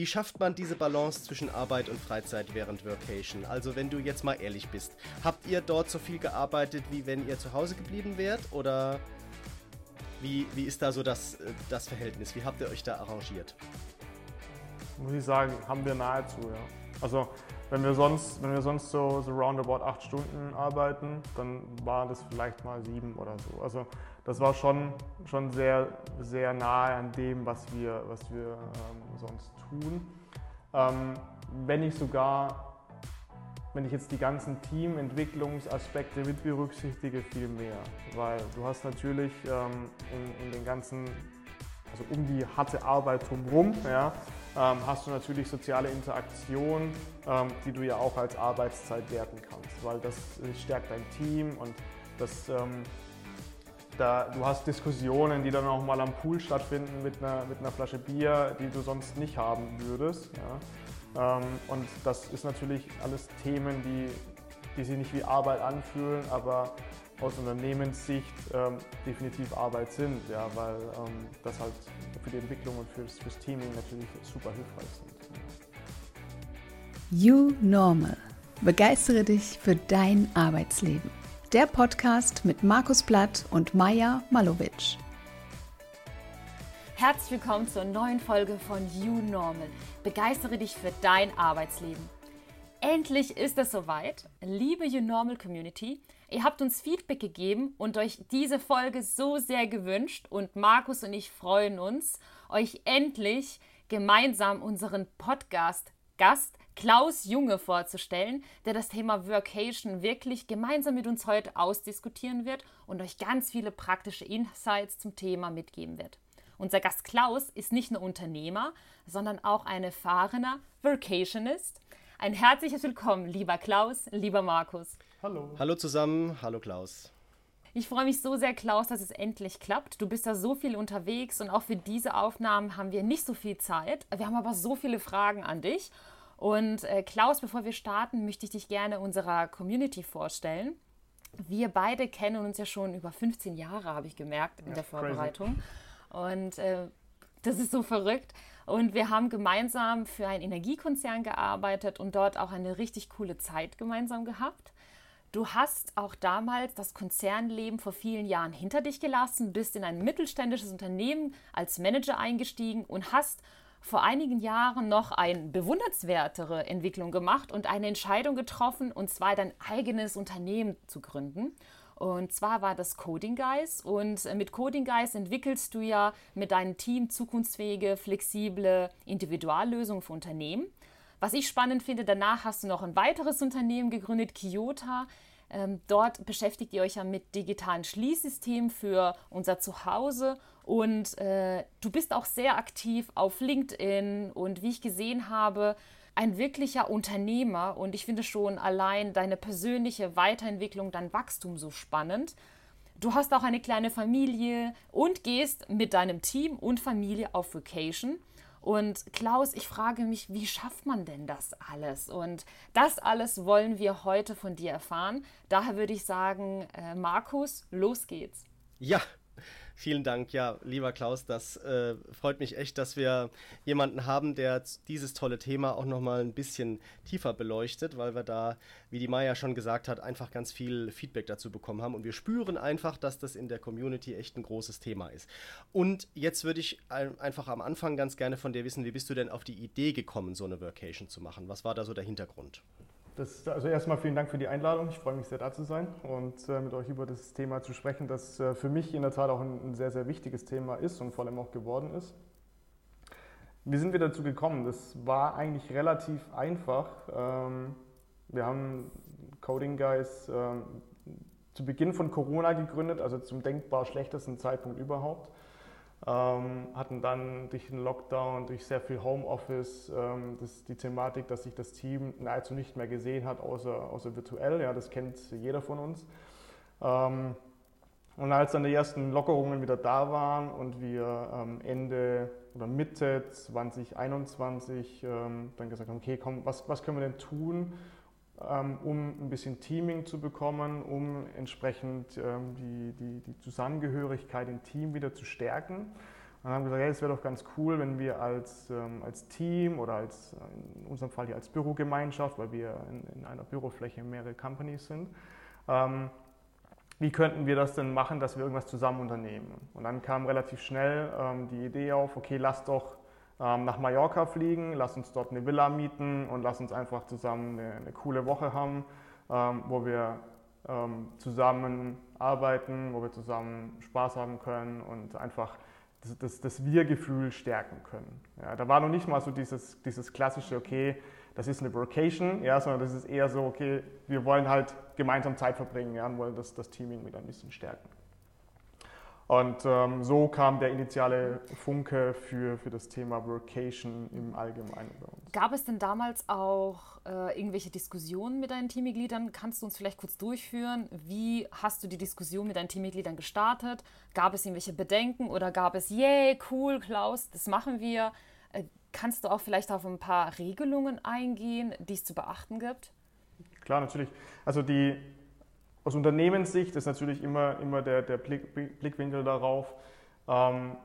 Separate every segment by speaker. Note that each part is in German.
Speaker 1: Wie schafft man diese Balance zwischen Arbeit und Freizeit während Workation? Also wenn du jetzt mal ehrlich bist, habt ihr dort so viel gearbeitet, wie wenn ihr zu Hause geblieben wärt? Oder wie, wie ist da so das, äh, das Verhältnis? Wie habt ihr euch da arrangiert?
Speaker 2: Muss ich sagen, haben wir nahezu, ja. Also wenn wir sonst, wenn wir sonst so, so roundabout acht Stunden arbeiten, dann war das vielleicht mal sieben oder so. Also das war schon, schon sehr, sehr nahe an dem, was wir, was wir ähm, sonst tun. Ähm, wenn ich sogar, wenn ich jetzt die ganzen Teamentwicklungsaspekte mit berücksichtige, viel mehr. Weil du hast natürlich ähm, in, in den ganzen also um die harte Arbeit drumherum, ja, ähm, hast du natürlich soziale Interaktion, ähm, die du ja auch als Arbeitszeit werten kannst, weil das stärkt dein Team und das, ähm, da, du hast Diskussionen, die dann auch mal am Pool stattfinden mit einer, mit einer Flasche Bier, die du sonst nicht haben würdest. Ja. Ähm, und das ist natürlich alles Themen, die, die sich nicht wie Arbeit anfühlen, aber aus Unternehmenssicht ähm, definitiv Arbeit sind, ja, weil ähm, das halt für die Entwicklung und fürs, fürs Teaming natürlich super hilfreich sind.
Speaker 3: You Normal. Begeistere dich für dein Arbeitsleben. Der Podcast mit Markus Blatt und Maja Malowitsch.
Speaker 4: Herzlich willkommen zur neuen Folge von You Normal. Begeistere dich für dein Arbeitsleben. Endlich ist es soweit. Liebe You Normal Community, Ihr habt uns Feedback gegeben und euch diese Folge so sehr gewünscht und Markus und ich freuen uns, euch endlich gemeinsam unseren Podcast-Gast Klaus Junge vorzustellen, der das Thema Workation wirklich gemeinsam mit uns heute ausdiskutieren wird und euch ganz viele praktische Insights zum Thema mitgeben wird. Unser Gast Klaus ist nicht nur Unternehmer, sondern auch ein erfahrener Workationist. Ein herzliches Willkommen, lieber Klaus, lieber Markus.
Speaker 1: Hallo. Hallo zusammen, hallo Klaus.
Speaker 4: Ich freue mich so sehr, Klaus, dass es endlich klappt. Du bist da so viel unterwegs und auch für diese Aufnahmen haben wir nicht so viel Zeit. Wir haben aber so viele Fragen an dich. Und äh, Klaus, bevor wir starten, möchte ich dich gerne unserer Community vorstellen. Wir beide kennen uns ja schon über 15 Jahre, habe ich gemerkt, in ja, der Vorbereitung. Crazy. Und äh, das ist so verrückt. Und wir haben gemeinsam für einen Energiekonzern gearbeitet und dort auch eine richtig coole Zeit gemeinsam gehabt. Du hast auch damals das Konzernleben vor vielen Jahren hinter dich gelassen, bist in ein mittelständisches Unternehmen als Manager eingestiegen und hast vor einigen Jahren noch eine bewundernswertere Entwicklung gemacht und eine Entscheidung getroffen, und zwar dein eigenes Unternehmen zu gründen. Und zwar war das Coding Guys. Und mit Coding Guys entwickelst du ja mit deinem Team zukunftsfähige, flexible Individuallösungen für Unternehmen. Was ich spannend finde, danach hast du noch ein weiteres Unternehmen gegründet, Kyoto. Ähm, dort beschäftigt ihr euch ja mit digitalen Schließsystemen für unser Zuhause und äh, du bist auch sehr aktiv auf LinkedIn und wie ich gesehen habe, ein wirklicher Unternehmer und ich finde schon allein deine persönliche Weiterentwicklung, dein Wachstum so spannend. Du hast auch eine kleine Familie und gehst mit deinem Team und Familie auf Vacation. Und Klaus, ich frage mich, wie schafft man denn das alles? Und das alles wollen wir heute von dir erfahren. Daher würde ich sagen, äh, Markus, los geht's.
Speaker 1: Ja, Vielen Dank, ja, lieber Klaus, das äh, freut mich echt, dass wir jemanden haben, der dieses tolle Thema auch nochmal ein bisschen tiefer beleuchtet, weil wir da, wie die Maya schon gesagt hat, einfach ganz viel Feedback dazu bekommen haben und wir spüren einfach, dass das in der Community echt ein großes Thema ist. Und jetzt würde ich einfach am Anfang ganz gerne von dir wissen, wie bist du denn auf die Idee gekommen, so eine Workation zu machen? Was war da so der Hintergrund?
Speaker 2: Das, also erstmal vielen Dank für die Einladung. Ich freue mich sehr, da zu sein und äh, mit euch über das Thema zu sprechen, das äh, für mich in der Tat auch ein, ein, sehr, sehr wichtiges Thema ist und vor allem auch geworden ist. Wie sind wir dazu gekommen? Das war eigentlich relativ einfach. Ähm, wir haben Coding Guys ähm, zu Beginn von Corona gegründet, also zum denkbar schlechtesten Zeitpunkt überhaupt. Ähm, hatten dann durch den Lockdown, durch sehr viel Homeoffice ähm, das, die Thematik, dass sich das Team nahezu nicht mehr gesehen hat, außer, außer virtuell. Ja, das kennt jeder von uns. Ähm, und als dann die ersten Lockerungen wieder da waren und wir ähm, Ende oder Mitte 2021 ähm, dann gesagt haben, okay, komm, was, was können wir denn tun, um ein bisschen Teaming zu bekommen, um entsprechend ähm, die, die, die Zusammengehörigkeit im Team wieder zu stärken. Und haben gesagt, hey, es wäre doch ganz cool, wenn wir als, ähm, als Team oder als, in unserem Fall hier als Bürogemeinschaft, weil wir in, in einer Bürofläche mehrere Companies sind, ähm, wie könnten wir das denn machen, dass wir irgendwas zusammen unternehmen? Und dann kam relativ schnell ähm, die Idee auf, okay, lass doch ähm, nach Mallorca fliegen, lass uns dort eine Villa mieten und lass uns einfach zusammen eine, eine coole Woche haben, ähm, wo wir ähm, zusammen arbeiten, wo wir zusammen Spaß haben können und einfach das, das, das Wir-Gefühl stärken können. Ja, da war noch nicht mal so dieses, dieses klassische, okay, das ist eine Vocation, ja, sondern das ist eher so, okay, wir wollen halt gemeinsam Zeit verbringen ja, und wollen das, das Teaming mit ein bisschen stärken. Und ähm, so kam der initiale Funke für, für das Thema Workation im Allgemeinen bei uns.
Speaker 4: Gab es denn damals auch äh, irgendwelche Diskussionen mit deinen Teammitgliedern? Kannst du uns vielleicht kurz durchführen? Wie hast du die Diskussion mit deinen Teammitgliedern gestartet? Gab es irgendwelche Bedenken oder gab es, yay, cool, Klaus, das machen wir? Äh, kannst du auch vielleicht auf ein paar Regelungen eingehen, die es zu beachten gibt?
Speaker 2: Klar, natürlich. Also die aus Unternehmenssicht ist natürlich immer, immer der, der Blick, Blickwinkel darauf. Ähm,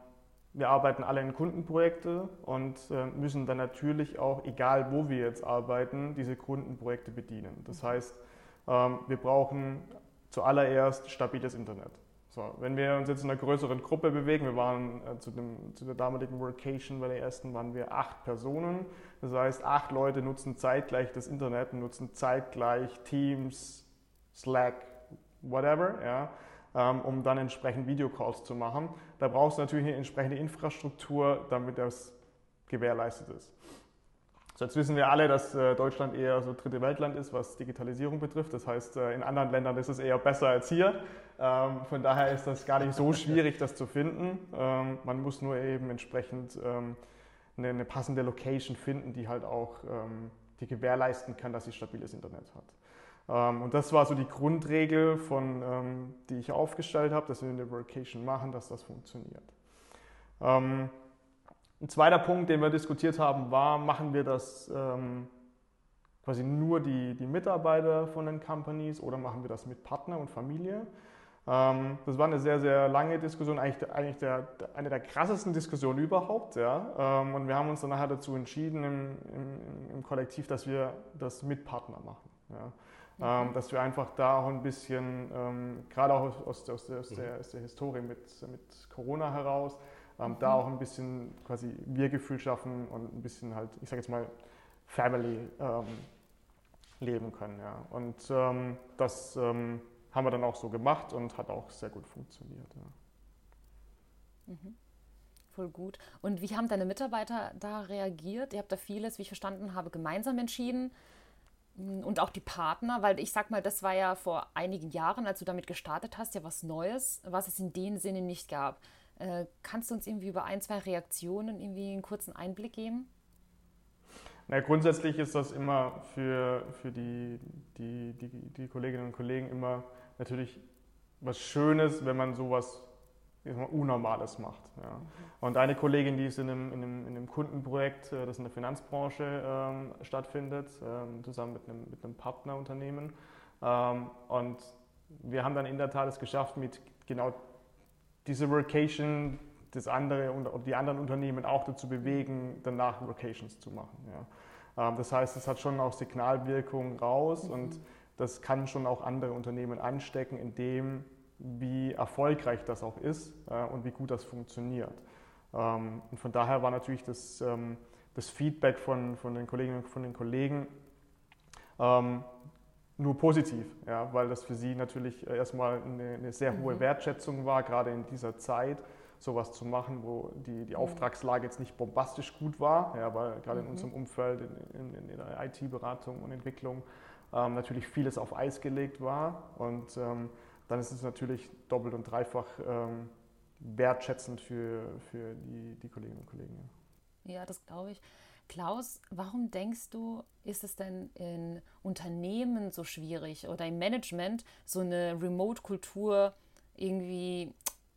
Speaker 2: wir arbeiten alle in Kundenprojekte und äh, müssen dann natürlich auch, egal wo wir jetzt arbeiten, diese Kundenprojekte bedienen. Das heißt, ähm, wir brauchen zuallererst stabiles Internet. So, wenn wir uns jetzt in einer größeren Gruppe bewegen, wir waren äh, zu, dem, zu, der damaligen Workation bei der ersten, waren wir acht Personen. Das heißt, acht Leute nutzen zeitgleich das Internet, nutzen zeitgleich Teams, Slack, whatever, ja, ähm, um dann entsprechend Videocalls zu machen. Da brauchst du natürlich eine entsprechende Infrastruktur, damit das gewährleistet ist. So, jetzt wissen wir alle, dass äh, Deutschland eher so dritte Weltland ist, was Digitalisierung betrifft. Das heißt, äh, in anderen Ländern ist es eher besser als hier. Ähm, von daher ist das gar nicht so schwierig, das zu finden. Ähm, man muss nur eben entsprechend eine, passende Location finden, die halt auch die gewährleisten kann, dass sie stabiles Internet hat. Ähm, und das war so die Grundregel, von, ähm, die ich aufgestellt habe, dass wir eine Workation machen, dass das funktioniert. Ähm, ein zweiter Punkt, den wir diskutiert haben, war, machen wir das quasi nur die, die Mitarbeiter von den Companies oder machen wir das mit Partner und Familie? das war eine sehr, sehr lange Diskussion, eigentlich, eigentlich der, eine der krassesten Diskussionen überhaupt. Ja? und wir haben uns dann nachher dazu entschieden im, im, im Kollektiv, dass wir das mit Partner machen. Ja? Ähm, dass wir einfach da auch ein bisschen, ähm, gerade auch aus, aus, der, aus, der, aus, der, Historie mit, mit Corona heraus, ähm, mhm. da auch ein bisschen quasi Wir-Gefühl schaffen und ein bisschen halt, ich sage jetzt mal, Family leben können. Ja. Und das haben wir dann auch so gemacht und hat auch sehr gut funktioniert. Ja.
Speaker 4: Mhm. Voll gut. Und wie haben deine Mitarbeiter da reagiert? Ihr habt da vieles, wie ich verstanden habe, gemeinsam entschieden und auch die Partner, weil ich sag mal, das war ja vor einigen Jahren, als du damit gestartet hast, ja was Neues, was es in dem Sinne nicht gab. Äh, kannst du uns irgendwie über ein, zwei Reaktionen irgendwie einen kurzen Einblick geben?
Speaker 2: Na, grundsätzlich ist das immer für, für die, die, die, die Kolleginnen und Kollegen immer natürlich was Schönes, wenn man sowas Unnormales macht. Ja. Und eine Kollegin, die ist in einem, in einem, in einem Kundenprojekt, äh, das in der Finanzbranche ähm, stattfindet, ähm, zusammen mit einem, mit einem Partnerunternehmen. Ähm, und wir haben dann in der Tat es geschafft, mit genau dieser Workation das andere und die anderen Unternehmen auch dazu bewegen, danach Workations zu machen. Ja. Ähm, das heißt, es hat schon auch Signalwirkung raus mhm. und das kann schon auch andere Unternehmen anstecken, indem wie erfolgreich das auch ist äh, und wie gut das funktioniert. Ähm, und von daher war natürlich das, ähm, das Feedback von, von den Kolleginnen und von den Kollegen ähm, nur positiv, ja, weil das für sie natürlich erstmal eine, eine sehr mhm. hohe Wertschätzung war, gerade in dieser Zeit sowas zu machen, wo die, die mhm. Auftragslage jetzt nicht bombastisch gut war, ja, weil gerade in mhm. unserem Umfeld, in, in, in der IT-Beratung und Entwicklung ähm, natürlich vieles auf Eis gelegt war und ähm, dann ist es natürlich doppelt und dreifach ähm, wertschätzend für, für die, die Kolleginnen und Kollegen.
Speaker 4: Ja, das glaube ich. Klaus, warum denkst du, ist es denn in Unternehmen so schwierig oder im Management so eine Remote-Kultur irgendwie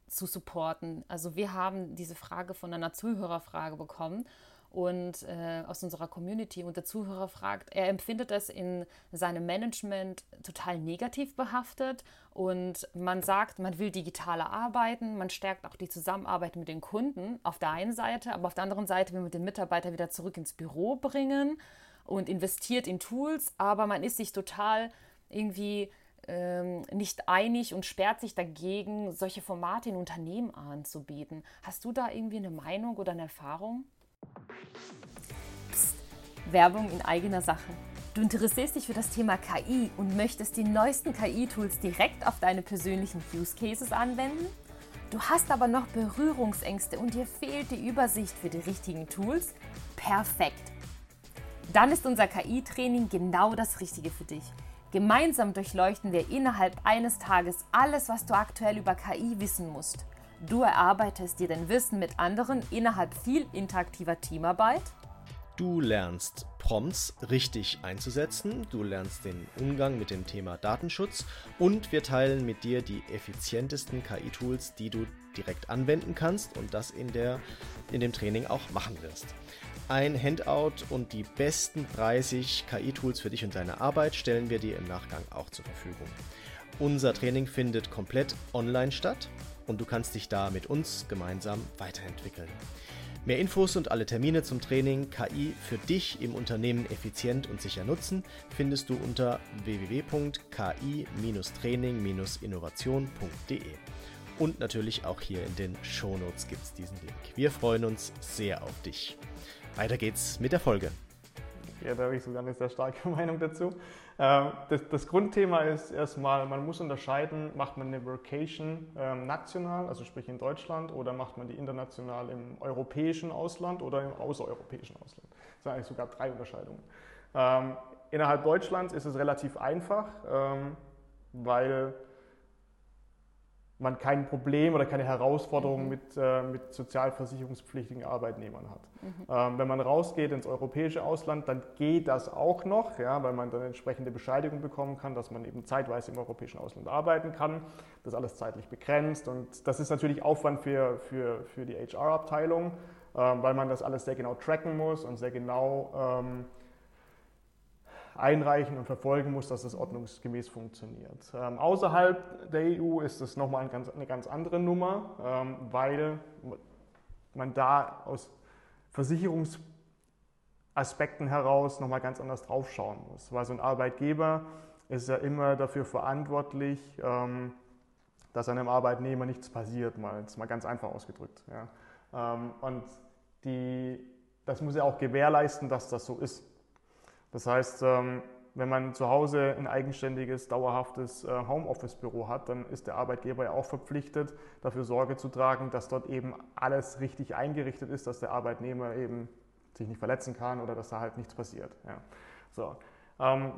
Speaker 4: zu supporten? Also wir haben diese Frage von einer Zuhörerfrage bekommen und äh, aus unserer Community und der Zuhörer fragt, er empfindet es in seinem Management total negativ behaftet und man sagt, man will digitaler arbeiten, man stärkt auch die Zusammenarbeit mit den Kunden auf der einen Seite, aber auf der anderen Seite will man den Mitarbeiter wieder zurück ins Büro bringen und investiert in Tools, aber man ist sich total irgendwie ähm, nicht einig und sperrt sich dagegen, solche Formate in Unternehmen anzubieten. Hast du da irgendwie eine Meinung oder eine Erfahrung? Psst, Werbung in eigener Sache. Du interessierst dich für das Thema KI und möchtest die neuesten KI-Tools direkt auf deine persönlichen Use Cases anwenden? Du hast aber noch Berührungsängste und dir fehlt die Übersicht für die richtigen Tools? Perfekt! Dann ist unser KI-Training genau das Richtige für dich. Gemeinsam durchleuchten wir innerhalb eines Tages alles, was du aktuell über KI wissen musst. Du erarbeitest dir dein Wissen mit anderen innerhalb viel interaktiver Teamarbeit.
Speaker 1: Du lernst Prompts richtig einzusetzen, du lernst den Umgang mit dem Thema Datenschutz und wir teilen mit dir die effizientesten KI-Tools, die du direkt anwenden kannst und das in, der, in dem Training auch machen wirst. Ein Handout und die besten 30 KI-Tools für dich und deine Arbeit stellen wir dir im Nachgang auch zur Verfügung. Unser Training findet komplett online statt und du kannst dich da mit uns gemeinsam weiterentwickeln. Mehr Infos und alle Termine zum Training KI für dich im Unternehmen effizient und sicher nutzen findest du unter www.ki-training-innovation.de. Und natürlich auch hier in den Shownotes gibt es diesen Link. Wir freuen uns sehr auf dich. Weiter geht's mit der Folge.
Speaker 2: Ja, da habe ich sogar eine sehr starke Meinung dazu. Ähm, das, das, Grundthema ist erstmal, man muss unterscheiden, macht man eine Workation ähm, national, also sprich in Deutschland, oder macht man die international im europäischen Ausland oder im außereuropäischen Ausland. Das sind eigentlich sogar drei Unterscheidungen. Ähm, innerhalb Deutschlands ist es relativ einfach, weil man kein Problem oder keine Herausforderung mhm. mit, äh, mit sozialversicherungspflichtigen Arbeitnehmern hat. Mhm. Ähm, wenn man rausgeht ins europäische Ausland, dann geht das auch noch, ja, weil man dann entsprechende Bescheinigung bekommen kann, dass man eben zeitweise im europäischen Ausland arbeiten kann. Das ist alles zeitlich begrenzt und das ist natürlich Aufwand für, für, für die HR-Abteilung, ähm, weil man das alles sehr genau tracken muss und sehr genau ähm, einreichen und verfolgen muss, dass das ordnungsgemäß funktioniert. Ähm, außerhalb der EU ist es nochmal ein ganz, eine ganz andere Nummer, ähm, weil man da aus Versicherungsaspekten heraus nochmal ganz anders draufschauen muss. Weil so ein Arbeitgeber ist ja immer dafür verantwortlich, ähm, dass einem Arbeitnehmer nichts passiert, mal, jetzt mal ganz einfach ausgedrückt. Ja. Ähm, und die, das muss ja auch gewährleisten, dass das so ist. Das heißt, ähm, wenn man zu Hause ein eigenständiges, dauerhaftes äh, Homeoffice-Büro hat, dann ist der Arbeitgeber ja auch verpflichtet, dafür Sorge zu tragen, dass dort eben alles richtig eingerichtet ist, dass der Arbeitnehmer eben sich nicht verletzen kann oder dass da halt nichts passiert. Ja. So. Ähm,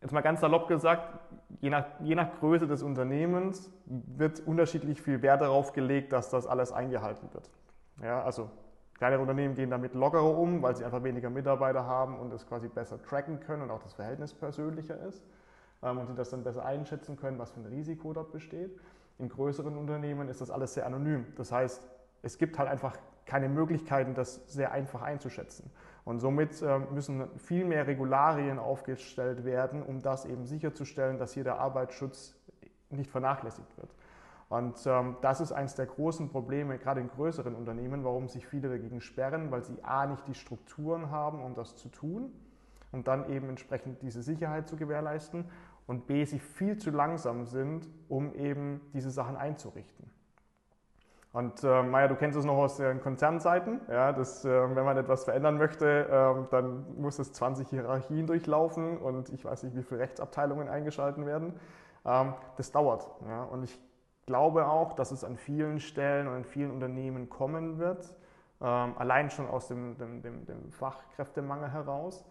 Speaker 2: jetzt mal ganz salopp gesagt, je nach, je nach Größe des Unternehmens wird unterschiedlich viel Wert darauf gelegt, dass das alles eingehalten wird. Ja, also Kleinere Unternehmen gehen damit lockerer um, weil sie einfach weniger Mitarbeiter haben und es quasi besser tracken können und auch das Verhältnis persönlicher ist ähm, und sie das dann besser einschätzen können, was für ein Risiko dort besteht. In größeren Unternehmen ist das alles sehr anonym. Das heißt, es gibt halt einfach keine Möglichkeiten, das sehr einfach einzuschätzen. Und somit ähm, müssen viel mehr Regularien aufgestellt werden, um das eben sicherzustellen, dass hier der Arbeitsschutz nicht vernachlässigt wird. Und ähm, das ist eines der großen Probleme, gerade in größeren Unternehmen, warum sich viele dagegen sperren, weil sie A nicht die Strukturen haben, um das zu tun und dann eben entsprechend diese Sicherheit zu gewährleisten und B, sie viel zu langsam sind, um eben diese Sachen einzurichten. Und äh, Maja, du kennst es noch aus den Konzernseiten. Ja, dass, äh, wenn man etwas verändern möchte, äh, dann muss es 20 Hierarchien durchlaufen und ich weiß nicht, wie viele Rechtsabteilungen eingeschalten werden. Ähm, das dauert. Ja, und ich glaube auch, dass es an vielen Stellen und in vielen Unternehmen kommen wird, ähm, allein schon aus dem, dem, dem, dem Fachkräftemangel heraus.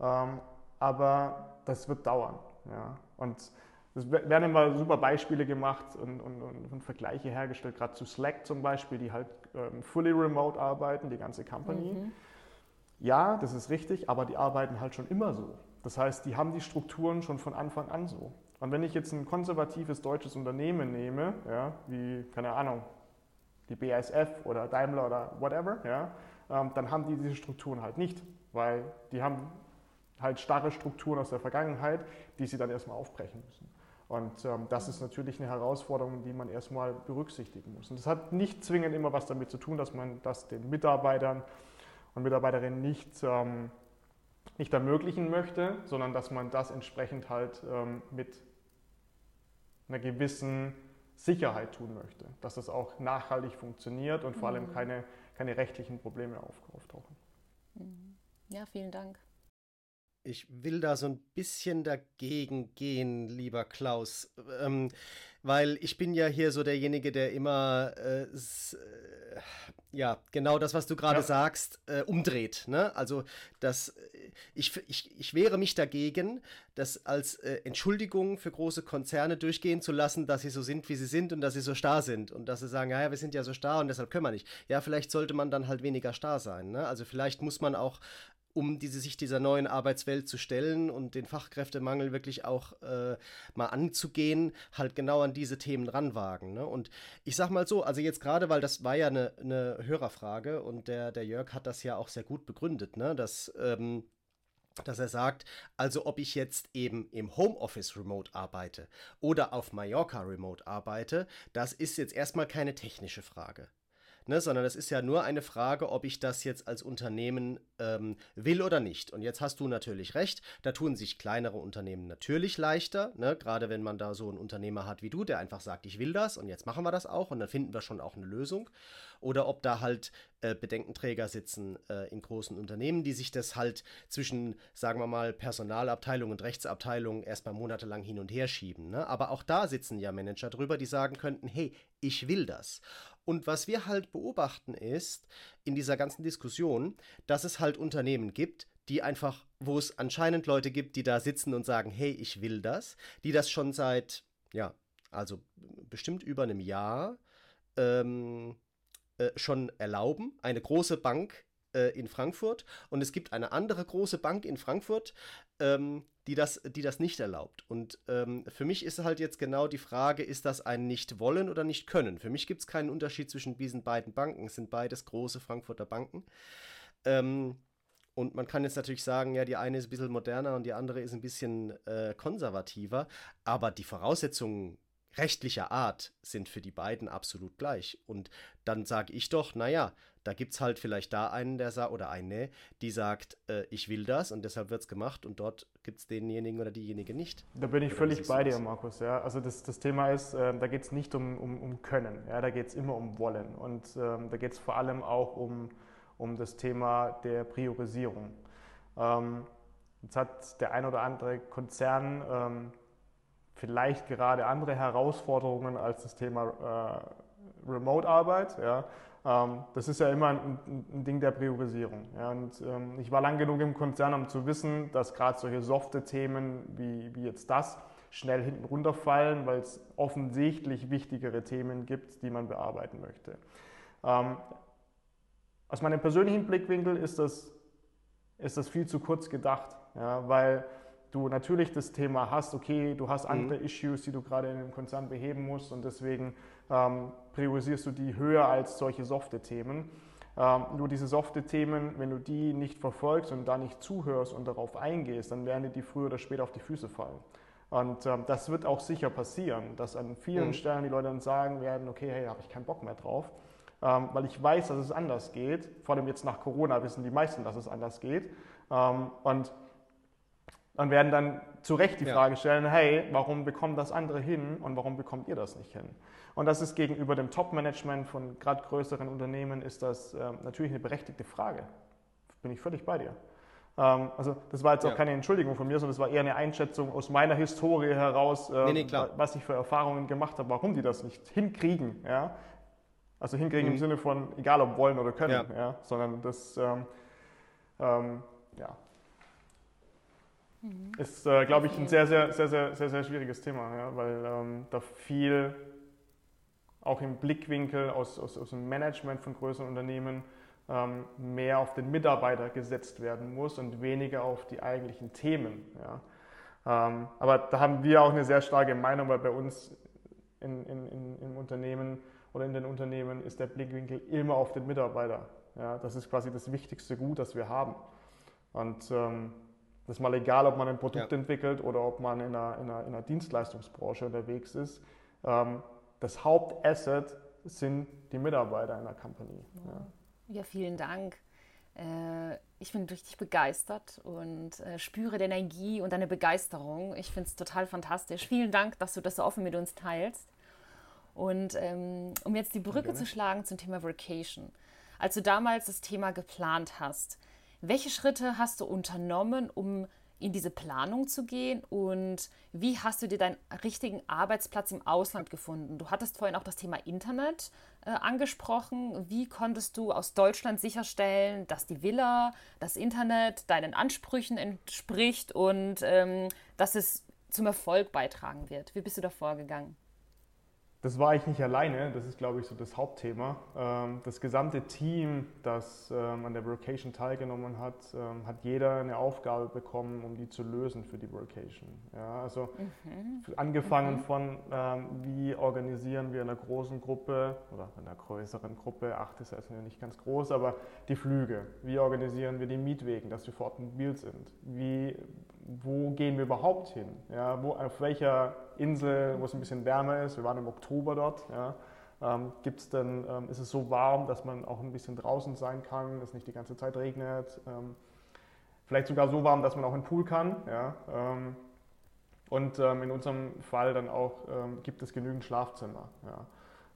Speaker 2: Ähm, aber das wird dauern. Ja. Und es werden immer super Beispiele gemacht und, und, und Vergleiche hergestellt, gerade zu Slack zum Beispiel, die halt ähm, fully remote arbeiten, die ganze Company. Mhm. Ja, das ist richtig, aber die arbeiten halt schon immer so. Das heißt, die haben die Strukturen schon von Anfang an so. Und wenn ich jetzt ein konservatives deutsches Unternehmen nehme, ja, wie, keine Ahnung, die BASF oder Daimler oder whatever, ja, ähm, dann haben die diese Strukturen halt nicht, weil die haben halt starre Strukturen aus der Vergangenheit, die sie dann erstmal aufbrechen müssen. Und ähm, das ist natürlich eine Herausforderung, die man erstmal berücksichtigen muss. Und das hat nicht zwingend immer was damit zu tun, dass man das den Mitarbeitern und Mitarbeiterinnen nicht, ähm, nicht ermöglichen möchte, sondern dass man das entsprechend halt ähm, mit einer gewissen Sicherheit tun möchte, dass das auch nachhaltig funktioniert und vor allem mhm. keine, keine rechtlichen Probleme auftauchen.
Speaker 4: Mhm. Ja, vielen Dank.
Speaker 1: Ich will da so ein bisschen dagegen gehen, lieber Klaus, ähm, weil ich bin ja hier so derjenige, der immer äh, äh, ja genau das, was du gerade ja. sagst, äh, umdreht. Ne? Also das, äh, ich, ich, ich wehre mich dagegen, das als äh, Entschuldigung für große Konzerne durchgehen zu lassen, dass sie so sind, wie sie sind und dass sie so starr sind und dass sie sagen, ja, wir sind ja so starr und deshalb können wir nicht. Ja, vielleicht sollte man dann halt weniger starr sein. Ne? Also vielleicht muss man auch um diese, sich dieser neuen Arbeitswelt zu stellen und den Fachkräftemangel wirklich auch äh, mal anzugehen, halt genau an diese Themen ranwagen. Ne? Und ich sag mal so, also jetzt gerade, weil das war ja eine, eine Hörerfrage und der, der Jörg hat das ja auch sehr gut begründet, ne? dass, ähm, dass er sagt, also ob ich jetzt eben im Homeoffice remote arbeite oder auf Mallorca remote arbeite, das ist jetzt erstmal keine technische Frage ne, sondern es ist ja nur eine Frage, ob ich das jetzt als Unternehmen ähm, will oder nicht. Und jetzt hast du natürlich recht, da tun sich kleinere Unternehmen natürlich leichter, ne, gerade wenn man da so einen Unternehmer hat wie du, der einfach sagt, ich will das und jetzt machen wir das auch und dann finden wir schon auch eine Lösung. Oder ob da halt äh, Bedenkenträger sitzen äh, in großen Unternehmen, die sich das halt zwischen, sagen wir mal, Personalabteilung und Rechtsabteilung erstmal monatelang hin und her schieben. Ne? Aber auch da sitzen ja Manager drüber, die sagen könnten, hey, ich will das. Und was wir halt beobachten ist, in dieser ganzen Diskussion, dass es halt Unternehmen gibt, die einfach, wo es anscheinend Leute gibt, die da sitzen und sagen, hey, ich will das, die das schon seit, ja, also bestimmt über einem Jahr ähm, äh, schon erlauben. Eine große Bank äh, in Frankfurt und es gibt eine andere große Bank in Frankfurt, ähm, die, das, die das nicht erlaubt. Und ähm, für mich ist halt jetzt genau die Frage, ist das ein Nicht-Wollen oder Nicht-Können? Für mich gibt es keinen Unterschied zwischen diesen beiden Banken. Es sind beides große Frankfurter Banken. Ähm, und man kann jetzt natürlich sagen, ja, die eine ist ein bisschen moderner und die andere ist ein bisschen äh, konservativer, aber die Voraussetzungen rechtlicher Art sind für die beiden absolut gleich. Und dann sage ich doch, naja, da gibt es halt vielleicht da einen, der sagt, oder eine, die sagt, äh, ich will das und deshalb wird es gemacht und dort gibt es denjenigen oder diejenige nicht.
Speaker 2: Da bin ich völlig bei dir, Markus. Ja. Also das, das Thema ist, äh, da geht es nicht um, um, um Können, ja, da geht es immer um Wollen. Und ähm, da geht es vor allem auch um, um das Thema der Priorisierung. Ähm, jetzt hat der ein oder andere Konzern ähm, vielleicht gerade andere Herausforderungen als das Thema äh, Remote-Arbeit. Ja. Ähm, das ist ja immer ein, ein Ding der Priorisierung. Ja. Und ähm, ich war lang genug im Konzern, um zu wissen, dass gerade solche softe Themen wie, wie jetzt das schnell hinten runterfallen, weil es offensichtlich wichtigere Themen gibt, die man bearbeiten möchte. Ähm, aus meinem persönlichen Blickwinkel ist das, ist das viel zu kurz gedacht, ja, weil du natürlich das Thema hast, okay, du hast andere mhm. Issues, die du gerade in einem Konzern beheben musst und deswegen ähm, priorisierst du die höher als solche softe Themen. Ähm, nur diese softe Themen, wenn du die nicht verfolgst und da nicht zuhörst und darauf eingehst, dann werden dir die früher oder später auf die Füße fallen. Und ähm, das wird auch sicher passieren, dass an vielen mhm. Stellen die Leute dann sagen werden, okay, hey, da habe ich keinen Bock mehr drauf, ähm, weil ich weiß, dass es anders geht. Vor allem jetzt nach Corona wissen die meisten, dass es anders geht. Ähm, und und werden dann zu Recht die ja. Frage stellen, hey, warum bekommt das andere hin und warum bekommt ihr das nicht hin? Und das ist gegenüber dem Top-Management von gerade größeren Unternehmen ist das äh, natürlich eine berechtigte Frage. Bin ich völlig bei dir. Ähm, also das war jetzt auch ja. keine Entschuldigung von mir, sondern das war eher eine Einschätzung aus meiner Historie heraus, äh, nee, nee, was ich für Erfahrungen gemacht habe, warum die das nicht hinkriegen. Ja? Also hinkriegen mhm. im Sinne von, egal ob wollen oder können, ja. ja? sondern das, ähm, ähm, ja, Mhm. Ist, äh, glaube ich, ein sehr, sehr, sehr, sehr, sehr, sehr schwieriges Thema, ja, weil ähm, da viel auch im Blickwinkel aus, aus, aus dem Management von größeren Unternehmen ähm, mehr auf den Mitarbeiter gesetzt werden muss und weniger auf die eigentlichen Themen. Ja. Ähm, aber da haben wir auch eine sehr starke Meinung, weil bei uns in, in, in, im Unternehmen oder in den Unternehmen ist der Blickwinkel immer auf den Mitarbeiter Ja, das ist quasi das wichtigste Gut, das wir haben. Und ähm, das ist mal egal, ob man ein Produkt ja. entwickelt oder ob man in einer, in einer, in einer Dienstleistungsbranche unterwegs ist. Ähm, das Hauptasset sind die Mitarbeiter in der Company.
Speaker 4: Ja, ja vielen Dank. Äh, ich bin richtig begeistert und äh, spüre die Energie und deine Begeisterung. Ich finde es total fantastisch. Vielen Dank, dass du das so offen mit uns teilst. Und ähm, um jetzt die Brücke zu schlagen zum Thema Vacation. Als du damals das Thema geplant hast, welche Schritte hast du unternommen, um in diese Planung zu gehen und wie hast du dir deinen richtigen Arbeitsplatz im Ausland gefunden? Du hattest vorhin auch das Thema Internet äh, angesprochen. Wie konntest du aus Deutschland sicherstellen, dass die Villa, das Internet deinen Ansprüchen entspricht und ähm, dass es zum Erfolg beitragen wird? Wie bist du da vorgegangen?
Speaker 2: Das war ich nicht alleine, das ist, glaube ich, so das Hauptthema. Ähm, das gesamte Team, das ähm, an der Vocation teilgenommen hat, ähm, hat jeder eine Aufgabe bekommen, um die zu lösen für die Vocation. Ja, also mhm. angefangen mhm. von, wie organisieren wir in einer großen Gruppe oder in einer größeren Gruppe, acht ist also nicht ganz groß, aber die Flüge. Wie organisieren wir die Mietwegen, dass wir vor Ort mobil sind? Wie wo gehen wir überhaupt hin? Ja, wo, auf welcher Insel, wo es ein bisschen wärmer ist, wir waren im Oktober dort, ja, ähm, gibt's denn, ähm, ist es so warm, dass man auch ein bisschen draußen sein kann, dass nicht die ganze Zeit regnet, ähm, vielleicht sogar so warm, dass man auch in den Pool kann. Ja, ähm, und ähm, in unserem Fall dann auch ähm, gibt es genügend Schlafzimmer. Ja.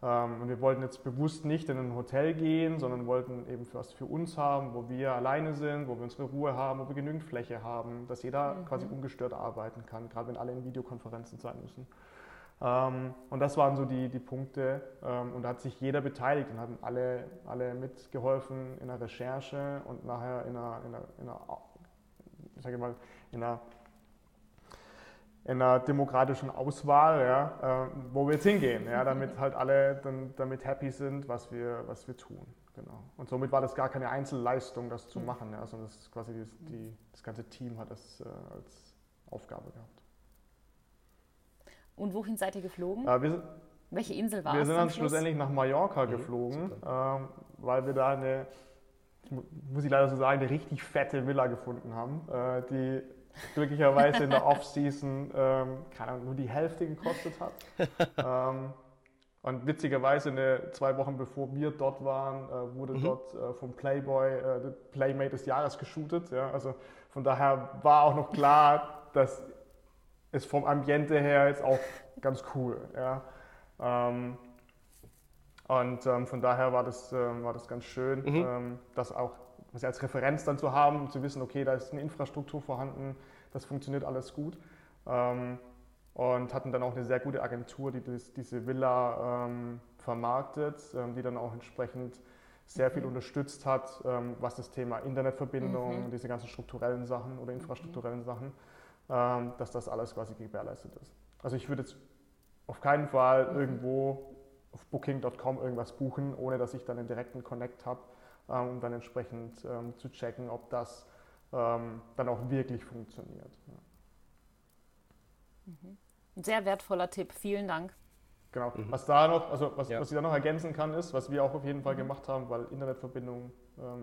Speaker 2: Ähm, und wir wollten jetzt bewusst nicht in ein Hotel gehen, sondern wollten eben was für uns haben, wo wir alleine sind, wo wir unsere Ruhe haben, wo wir genügend Fläche haben, dass jeder mhm. quasi ungestört arbeiten kann, gerade wenn alle in Videokonferenzen sein müssen. Ähm, und das waren so die, die Punkte. Ähm, und da hat sich jeder beteiligt und haben alle, alle mitgeholfen in der Recherche und nachher in einer, in einer, in einer ich sage mal, in einer in einer demokratischen Auswahl, ja, äh, wo wir jetzt hingehen, ja, damit halt alle dann damit happy sind, was wir, was wir tun. Genau. Und somit war das gar keine Einzelleistung, das zu machen, ja, sondern das, quasi die, die, das ganze Team hat das äh, als Aufgabe gehabt.
Speaker 4: Und wohin seid ihr geflogen? Äh, wir, Welche Insel war
Speaker 2: es? Wir sind dann schlussendlich nach Mallorca mhm. geflogen, ähm, weil wir da eine, muss ich leider so sagen, eine richtig fette Villa gefunden haben, äh, die glücklicherweise in der Off-Season ähm, nur die Hälfte gekostet hat. ähm, und witzigerweise, eine, zwei Wochen bevor wir dort waren, äh, wurde mhm. dort äh, vom Playboy äh, Playmate des Jahres geshootet. Ja? Also von daher war auch noch klar, dass es vom Ambiente her jetzt auch ganz cool. Ja? Ähm, und ähm, von daher war das, ähm, war das ganz schön, mhm. Ähm, dass auch was als Referenz dann zu haben, um zu wissen, okay, da ist eine Infrastruktur vorhanden, das funktioniert alles gut. Ähm, und hatten dann auch eine sehr gute Agentur, die das, diese Villa ähm, vermarktet, ähm, die dann auch entsprechend sehr viel mhm. unterstützt hat, ähm, was das Thema Internetverbindung, mhm. diese ganzen strukturellen Sachen oder infrastrukturellen mhm. Sachen, ähm, dass das alles quasi gewährleistet ist. Also ich würde jetzt auf keinen Fall mhm. irgendwo auf booking.com irgendwas buchen, ohne dass ich dann einen direkten Connect habe um dann entsprechend ähm, zu checken, ob das ähm, dann auch wirklich funktioniert.
Speaker 4: Mhm. Ein sehr wertvoller Tipp, vielen Dank.
Speaker 2: Genau. Mhm. Was da noch, also was, ja. was ich da noch ergänzen kann, ist, was wir auch auf jeden Fall mhm. gemacht haben, weil Internetverbindung,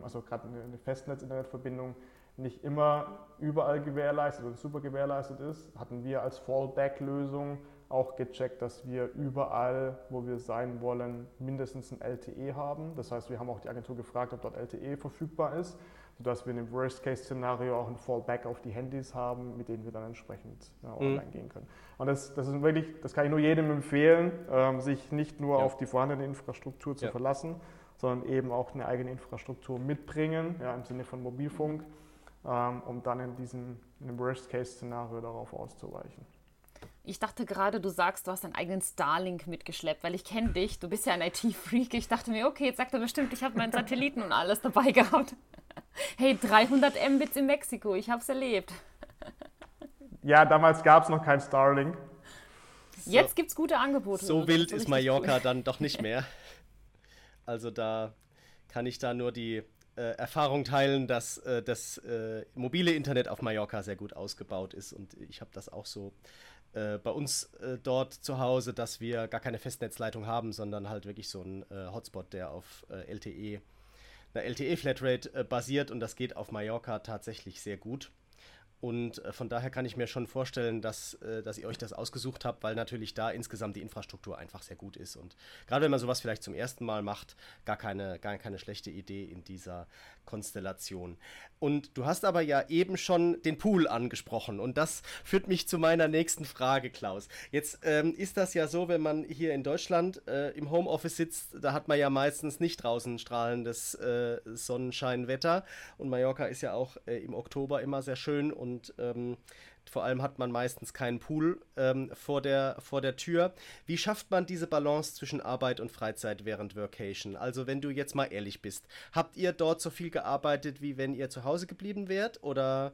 Speaker 2: also gerade eine Festnetz-Internetverbindung nicht immer überall gewährleistet und super gewährleistet ist, hatten wir als Fallback-Lösung auch gecheckt, dass wir überall, wo wir sein wollen, mindestens ein LTE haben. Das heißt, wir haben auch die Agentur gefragt, ob dort LTE verfügbar ist, sodass wir in dem Worst-Case-Szenario auch ein Fallback auf die Handys haben, mit denen wir dann entsprechend ja, mhm. online mhm. gehen können. Und das, das ist wirklich, das kann ich nur jedem empfehlen, ähm, sich nicht nur ja. auf die vorhandene Infrastruktur zu ja. verlassen, sondern eben auch eine eigene Infrastruktur mitbringen, ja, im Sinne von Mobilfunk, ähm, um dann in diesem Worst-Case-Szenario darauf auszuweichen.
Speaker 4: Ich dachte gerade, du sagst, du hast deinen eigenen Starlink mitgeschleppt, weil ich kenne dich, du bist ja ein IT-Freak. Ich dachte mir, okay, jetzt sagt er bestimmt, ich habe meinen Satelliten und alles dabei gehabt. Hey, 300 Mbits in Mexiko, ich habe es erlebt.
Speaker 2: Ja, damals gab es noch kein Starlink.
Speaker 4: Jetzt gibt es gute Angebote.
Speaker 1: So wild ist Mallorca cool. dann doch nicht mehr. Also da kann ich da nur die äh, Erfahrung teilen, dass äh, das äh, mobile Internet auf Mallorca sehr gut ausgebaut ist und ich habe das auch so äh, bei uns äh, dort zu Hause, dass wir gar keine Festnetzleitung haben, sondern halt wirklich so einen äh, Hotspot, der auf äh, LTE einer LTE-Flatrate äh, basiert und das geht auf Mallorca tatsächlich sehr gut. Und äh, von daher kann ich mir schon vorstellen, dass, äh, dass ihr euch das ausgesucht habt, weil natürlich da insgesamt die Infrastruktur einfach sehr gut ist. Und gerade wenn man sowas vielleicht zum ersten Mal macht, gar keine, gar keine schlechte Idee in dieser Konstellation. Und du hast aber ja eben schon den Pool angesprochen. Und das führt mich zu meiner nächsten Frage, Klaus. Jetzt ähm, ist das ja so, wenn man hier in Deutschland äh, im Homeoffice sitzt, da hat man ja meistens nicht draußen strahlendes äh, Sonnenscheinwetter. Und Mallorca ist ja auch äh, im Oktober immer sehr schön und ähm, vor allem hat man meistens keinen Pool ähm, vor, der, vor der Tür. Wie schafft man diese Balance zwischen Arbeit und Freizeit während Workation? Also wenn du jetzt mal ehrlich bist, habt ihr dort so viel gearbeitet, wie wenn ihr zu Hause geblieben wärt? Oder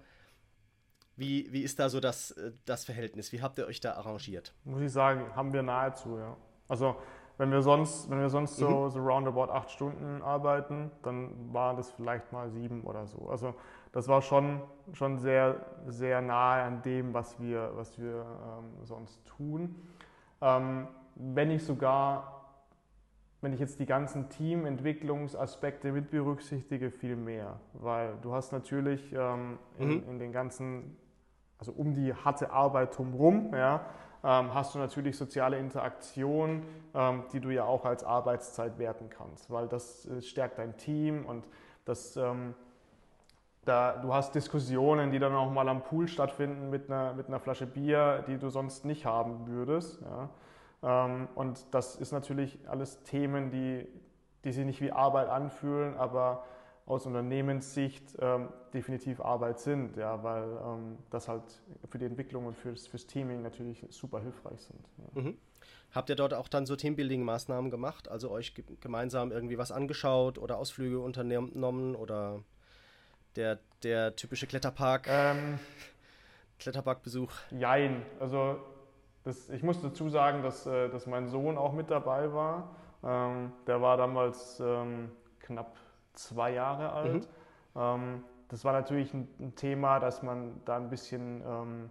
Speaker 1: wie, wie ist da so das, äh, das Verhältnis? Wie habt ihr euch da arrangiert?
Speaker 2: Muss ich sagen, haben wir nahezu, ja. Also wenn wir sonst, wenn wir sonst so, mhm. so roundabout acht Stunden arbeiten, dann waren das vielleicht mal sieben oder so. Also das war schon, schon sehr, sehr nahe an dem, was wir, was wir ähm, sonst tun. Ähm, wenn ich sogar, wenn ich jetzt die ganzen Teamentwicklungsaspekte mit berücksichtige, viel mehr. Weil du hast natürlich ähm, in, mhm. in, den ganzen, also um die harte Arbeit drumherum, ja, ähm, hast du natürlich soziale Interaktion, ähm, die du ja auch als Arbeitszeit werten kannst, weil das äh, stärkt dein Team und das ähm, da, du hast Diskussionen, die dann auch mal am Pool stattfinden mit einer, mit einer Flasche Bier, die du sonst nicht haben würdest. Ja. Ähm, und das ist natürlich alles Themen, die, die sich nicht wie Arbeit anfühlen, aber aus Unternehmenssicht ähm, definitiv Arbeit sind, ja, weil ähm, das halt für die Entwicklung und fürs, fürs Teaming natürlich super hilfreich sind. Ja. Mhm.
Speaker 1: Habt ihr dort auch dann so Teambuilding-Maßnahmen gemacht, also euch gemeinsam irgendwie was angeschaut oder Ausflüge unternommen oder der, der typische Kletterpark. Ähm, Kletterparkbesuch.
Speaker 2: Jein. Also das, ich muss dazu sagen, dass, äh, dass mein Sohn auch mit dabei war. Ähm, der war damals ähm, knapp zwei Jahre alt. Mhm. Ähm, das war natürlich ein, ein, Thema, dass man da ein bisschen ähm,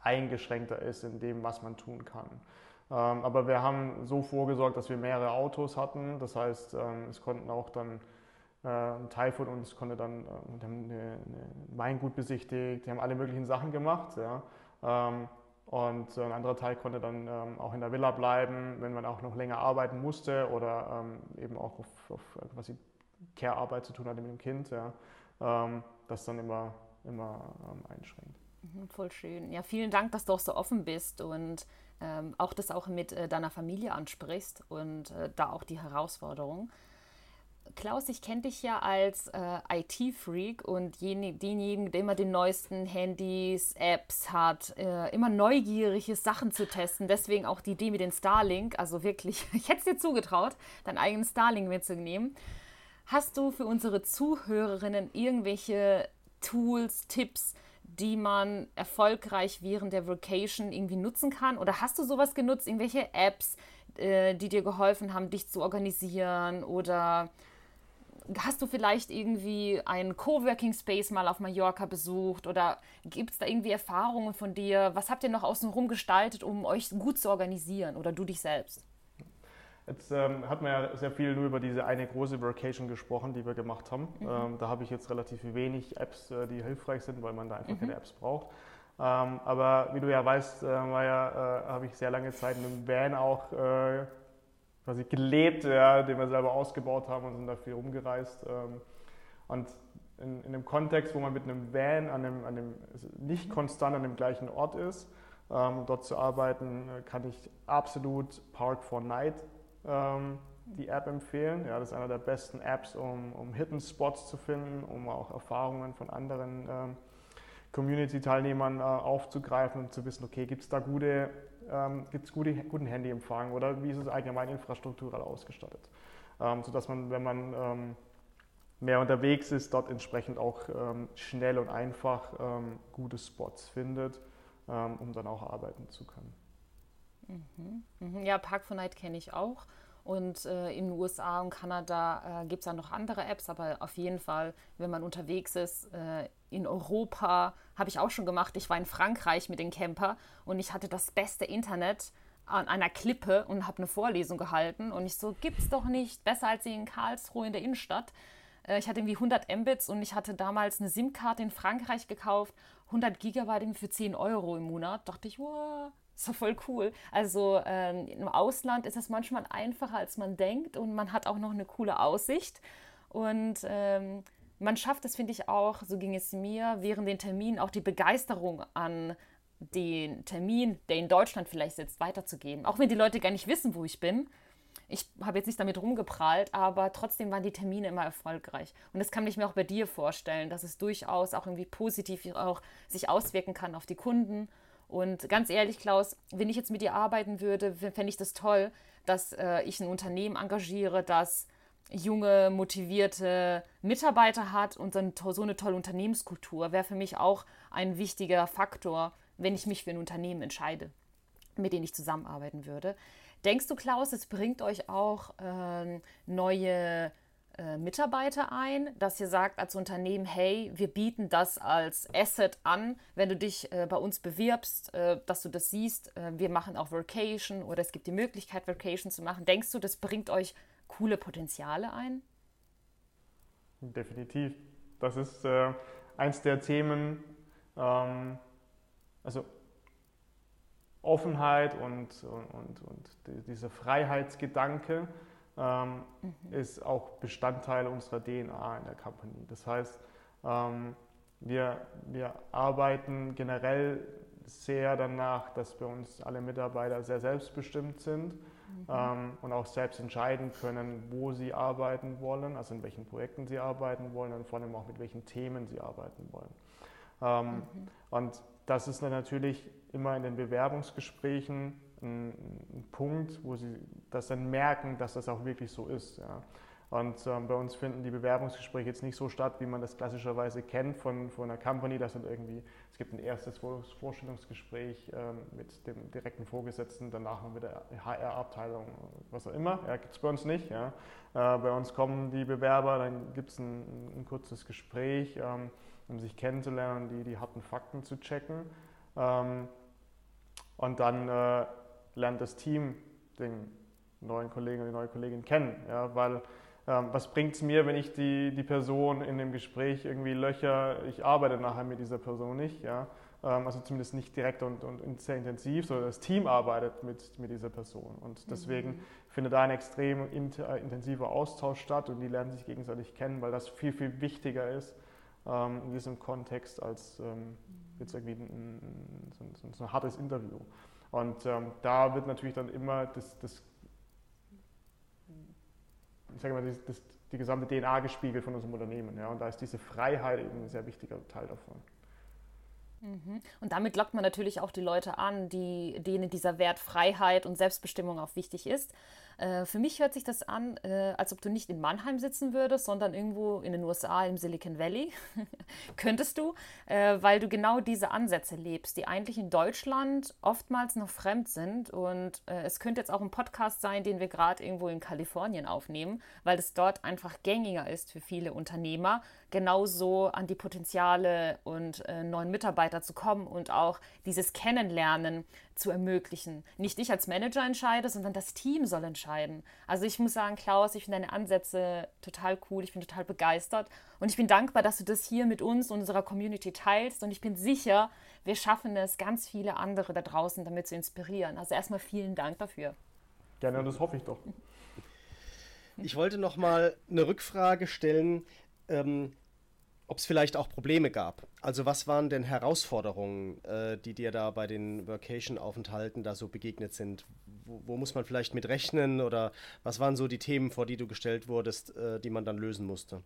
Speaker 2: eingeschränkter ist in dem, was man tun kann. Ähm, aber wir haben so vorgesorgt, dass wir mehrere Autos hatten. Das heißt, es konnten auch dann ein Teil von uns konnte dann äh, haben eine, Weingut besichtigt, die haben alle möglichen Sachen gemacht. Ja. Ähm, und ein anderer Teil konnte dann ähm, auch in der Villa bleiben, wenn man auch noch länger arbeiten musste oder ähm, eben auch auf, auf quasi Care-Arbeit zu tun hatte mit dem Kind. Ja. das dann immer, immer einschränkt.
Speaker 4: Mhm, voll schön. Ja, vielen Dank, dass du auch so offen bist und auch das auch mit äh, deiner Familie ansprichst und äh, da auch die Herausforderung. Klaus, ich kenne dich ja als äh, IT-Freak und denjenigen, der immer die neuesten Handys, Apps hat, äh, immer neugierig ist, Sachen zu testen. Deswegen auch die Idee mit dem Starlink. Also wirklich, ich hätte es dir zugetraut, deinen eigenen Starlink mitzunehmen. Hast du für unsere Zuhörerinnen irgendwelche Tools, Tipps, die man erfolgreich während der Vacation irgendwie nutzen kann? Oder hast du sowas genutzt, irgendwelche Apps, äh, die dir geholfen haben, dich zu organisieren oder Hast du vielleicht irgendwie einen Coworking Space mal auf Mallorca besucht oder gibt es da irgendwie Erfahrungen von dir? Was habt ihr noch außenrum gestaltet, um euch gut zu organisieren oder du dich selbst?
Speaker 2: Jetzt ähm, hat man ja sehr viel nur über diese eine große Vacation gesprochen, die wir gemacht haben. Mhm. Ähm, da habe ich jetzt relativ wenig Apps, äh, die hilfreich sind, weil man da einfach mhm. keine Apps braucht. Ähm, aber wie du ja weißt, äh, ja, äh, habe ich sehr lange Zeit in einem Van auch äh, quasi gelebt, ja, den wir selber ausgebaut haben und sind da viel rumgereist. Ähm, und in, in einem Kontext, wo man mit einem Van an einem, an einem nicht konstant an dem gleichen Ort ist, ähm, dort zu arbeiten, kann ich absolut Park for Night ähm, die App empfehlen. Ja, das ist einer der besten Apps, um, um Hidden Spots zu finden, um auch Erfahrungen von anderen ähm, Community-Teilnehmern äh, aufzugreifen und zu wissen, okay, gibt es da gute ähm, gibt es gute, guten Handyempfang oder wie ist es allgemein infrastrukturell ausgestattet. Ähm, sodass man, wenn man ähm, mehr unterwegs ist, dort entsprechend auch ähm, schnell und einfach ähm, gute Spots findet, ähm, um dann auch arbeiten zu können.
Speaker 4: Mhm. Mhm. Ja, Park 4 Night kenne ich auch. Und äh, in den USA und Kanada äh, gibt es ja noch andere Apps, aber auf jeden Fall, wenn man unterwegs ist, äh, in Europa, habe ich auch schon gemacht. Ich war in Frankreich mit dem Camper und ich hatte das beste Internet an einer Klippe und habe eine Vorlesung gehalten. Und ich so, gibt's doch nicht, besser als in Karlsruhe in der Innenstadt. Äh, ich hatte irgendwie 100 Mbits und ich hatte damals eine SIM-Karte in Frankreich gekauft, 100 Gigabyte für 10 Euro im Monat. Dachte ich, wow, doch voll cool. Also ähm, im Ausland ist es manchmal einfacher, als man denkt und man hat auch noch eine coole Aussicht. Und ähm, man schafft es, finde ich auch, so ging es mir, während den Terminen auch die Begeisterung an den Termin, der in Deutschland vielleicht sitzt, weiterzugeben. Auch wenn die Leute gar nicht wissen, wo ich bin. Ich habe jetzt nicht damit rumgeprallt, aber trotzdem waren die Termine immer erfolgreich. Und das kann ich mir auch bei dir vorstellen, dass es durchaus auch irgendwie positiv auch sich auswirken kann auf die Kunden. Und ganz ehrlich, Klaus, wenn ich jetzt mit dir arbeiten würde, fände ich das toll, dass äh, ich ein Unternehmen engagiere, das junge, motivierte Mitarbeiter hat und so eine tolle Unternehmenskultur. Wäre für mich auch ein wichtiger Faktor, wenn ich mich für ein Unternehmen entscheide, mit dem ich zusammenarbeiten würde. Denkst du, Klaus, es bringt euch auch äh, neue äh, Mitarbeiter ein, dass ihr sagt als Unternehmen, hey, wir bieten das als Asset an, wenn du dich äh, bei uns bewirbst, äh, dass du das siehst, äh, wir machen auch Vacation oder es gibt die Möglichkeit, Vacation zu machen. Denkst du, das bringt euch coole Potenziale ein?
Speaker 2: Definitiv. Das ist äh, eins der Themen, ähm, also Offenheit und, und, und, und dieser Freiheitsgedanke ähm, mhm. ist auch Bestandteil unserer DNA in der Company. Das heißt, ähm, wir, wir arbeiten generell sehr danach, dass bei uns alle Mitarbeiter sehr selbstbestimmt sind mhm. ähm, und auch selbst entscheiden können, wo sie arbeiten wollen, also in welchen Projekten sie arbeiten wollen und vor allem auch mit welchen Themen sie arbeiten wollen. Ähm, mhm. Und das ist dann natürlich immer in den Bewerbungsgesprächen ein, Punkt, wo sie das dann merken, dass das auch wirklich so ist. Ja. Und ähm, bei uns finden die Bewerbungsgespräche jetzt nicht so statt, wie man das klassischerweise kennt von, von einer Company, dass dann irgendwie, es gibt ein erstes Vorstellungsgespräch ähm, mit dem direkten Vorgesetzten, danach noch mit der HR-Abteilung, was auch immer. Ja, gibt es bei uns nicht. Ja. Äh, bei uns kommen die Bewerber, dann gibt es ein, ein, kurzes Gespräch, ähm, um sich kennenzulernen, die, die harten Fakten zu checken. Ähm, und dann äh, lernt das Team den neuen Kollegen und die neue Kollegin kennen. Ja, weil ähm, was bringt es mir, wenn ich die, die Person in dem Gespräch irgendwie löcher, ich arbeite nachher mit dieser Person nicht. Ja? Ähm, also zumindest nicht direkt und, und sehr intensiv, sondern das Team arbeitet mit, mit dieser Person. Und deswegen mhm. findet da ein extrem intensiver Austausch statt und die lernen sich gegenseitig kennen, weil das viel, viel wichtiger ist ähm, in diesem Kontext als ähm, jetzt irgendwie ein, so, ein, so, ein, hartes Interview. Und ähm, da wird natürlich dann immer das, das ich sage mal, das, das, die gesamte DNA gespiegelt von unserem Unternehmen. Ja? Und da ist diese Freiheit eben ein sehr wichtiger Teil davon.
Speaker 4: Mhm. Und damit lockt man natürlich auch die Leute an, die, denen dieser Wert Freiheit und Selbstbestimmung auch wichtig ist. Äh, für mich hört sich das an, äh, als ob du nicht in Mannheim sitzen würdest, sondern irgendwo in den USA im Silicon Valley. Könntest du, äh, weil du genau diese Ansätze lebst, die eigentlich in Deutschland oftmals noch fremd sind. Und äh, es könnte jetzt auch ein Podcast sein, den wir gerade irgendwo in Kalifornien aufnehmen, weil es dort einfach gängiger ist für viele Unternehmer, genauso an die Potenziale und äh, neuen Mitarbeiter zu kommen und auch dieses Kennenlernen zu ermöglichen. Nicht ich als Manager entscheide, sondern das Team soll entscheiden. Also ich muss sagen, Klaus, ich finde deine Ansätze total cool, ich bin total begeistert und ich bin dankbar, dass du das hier mit uns und unserer Community teilst und ich bin sicher, wir schaffen es, ganz viele andere da draußen damit zu inspirieren. Also erstmal vielen Dank dafür.
Speaker 2: Gerne, das hoffe ich doch.
Speaker 1: Ich wollte noch mal eine Rückfrage stellen. Ähm, ob es vielleicht auch Probleme gab. Also was waren denn Herausforderungen, äh, die dir da bei den Workation-Aufenthalten da so begegnet sind? Wo, wo, muss man vielleicht mit rechnen oder was waren so die Themen, vor die du gestellt wurdest, äh, die man dann lösen musste?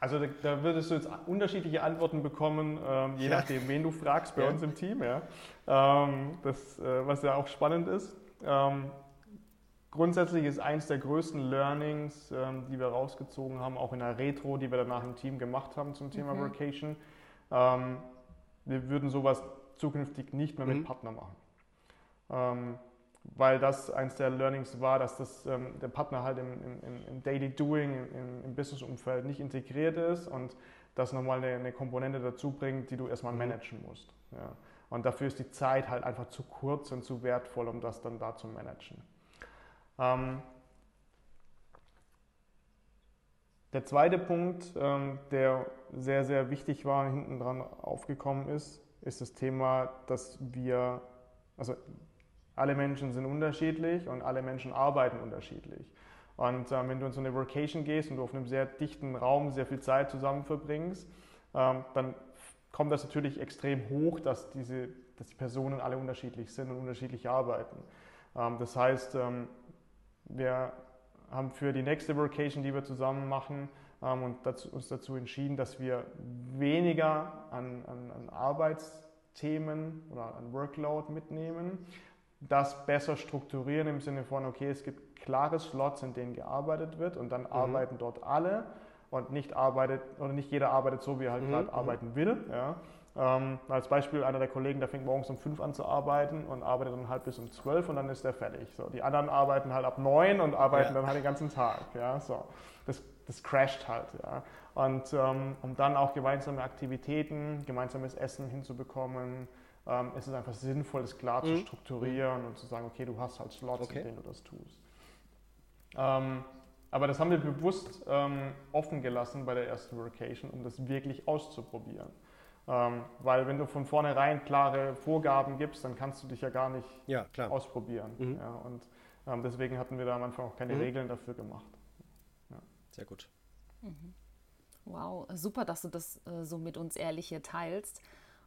Speaker 2: Also da, da, würdest du jetzt unterschiedliche Antworten bekommen, ähm, je ja. nachdem, wen du fragst bei ja. uns im Team. Ja. Ähm, das, äh, was ja auch spannend ist. Ähm, Grundsätzlich ist eines der größten Learnings, ähm, die wir rausgezogen haben, auch in der Retro, die wir danach im Team gemacht haben zum Thema mhm. Workation. Ähm, wir würden sowas zukünftig nicht mehr mhm. mit Partner machen. Ähm, weil das eines der Learnings war, dass das, ähm, der Partner halt im, im, im Daily Doing, im, im Business-Umfeld nicht integriert ist und das nochmal eine, eine, Komponente dazu bringt, die du erstmal mhm. managen musst. Ja. Und dafür ist die Zeit halt einfach zu kurz und zu wertvoll, um das dann da zu managen. Ähm, Der zweite Punkt, ähm, der sehr, sehr wichtig war, hinten dran aufgekommen ist, ist das Thema, dass wir, also alle Menschen sind unterschiedlich und alle Menschen arbeiten unterschiedlich. Und ähm, wenn du in so eine Vacation gehst und du auf einem sehr dichten Raum sehr viel Zeit zusammen verbringst, ähm, dann kommt das natürlich extrem hoch, dass, diese, dass die Personen alle unterschiedlich sind und unterschiedlich arbeiten. Ähm, das heißt, ähm, wir haben für die nächste Vacation, die wir zusammen machen, ähm, und dazu, uns dazu entschieden, dass wir weniger an, an, an Arbeitsthemen oder an Workload mitnehmen, das besser strukturieren im Sinne von, okay, es gibt klare Slots, in denen gearbeitet wird und dann mhm. arbeiten dort alle und nicht arbeitet oder nicht jeder arbeitet so, wie er halt mhm. gerade mhm. arbeiten will. Ja. Ähm, als Beispiel, einer der Kollegen, der fängt morgens um fünf an zu arbeiten und arbeitet dann halt bis um zwölf und dann ist er fertig. So, die anderen arbeiten halt ab neun und arbeiten ja. dann halt den ganzen Tag. Ja, so. das, das crasht halt. Ja. Und ähm, um dann auch gemeinsame Aktivitäten, gemeinsames Essen hinzubekommen, ähm, ist es einfach sinnvoll, das klar mhm. zu strukturieren und zu sagen, okay, du hast halt Slots, okay. in denen du das tust. Ähm, aber das haben wir bewusst ähm, offen gelassen bei der ersten Vacation, um das wirklich auszuprobieren. Ähm, weil wenn du von vornherein klare Vorgaben gibst, dann kannst du dich ja gar nicht ja, ausprobieren. Mhm. Ja, und ähm, deswegen hatten wir da am Anfang auch keine mhm. Regeln dafür gemacht.
Speaker 1: Ja. Sehr gut.
Speaker 4: Mhm. Wow, super, dass du das äh, so mit uns ehrlich hier teilst.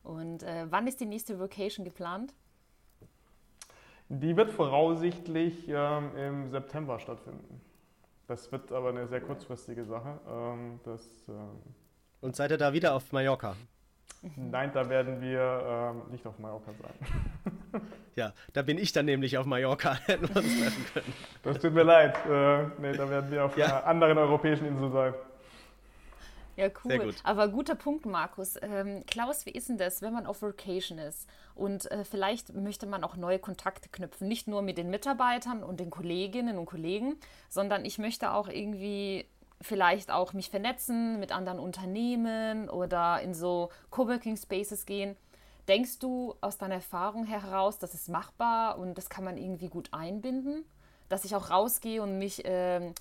Speaker 4: Und äh, wann ist die nächste Vacation geplant?
Speaker 2: Die wird voraussichtlich ähm, im September stattfinden. Das wird aber eine sehr kurzfristige Sache. Ähm, das, ähm
Speaker 1: Und seid ihr da wieder auf Mallorca?
Speaker 2: Nein, da werden wir ähm, nicht auf Mallorca sein.
Speaker 1: ja, da bin ich dann nämlich auf Mallorca. Hätten wir uns treffen können.
Speaker 2: Das tut mir leid. Äh, nee, da werden wir auf ja. einer anderen europäischen Insel sein.
Speaker 4: Ja, cool. Gut. Aber guter Punkt, Markus. Ähm, Klaus, wie ist denn das, wenn man auf Vacation ist und äh, vielleicht möchte man auch neue Kontakte knüpfen? Nicht nur mit den Mitarbeitern und den Kolleginnen und Kollegen, sondern ich möchte auch irgendwie vielleicht auch mich vernetzen mit anderen Unternehmen oder in so Coworking Spaces gehen. Denkst du aus deiner Erfahrung heraus, das ist machbar und das kann man irgendwie gut einbinden? Dass ich auch rausgehe und mich äh,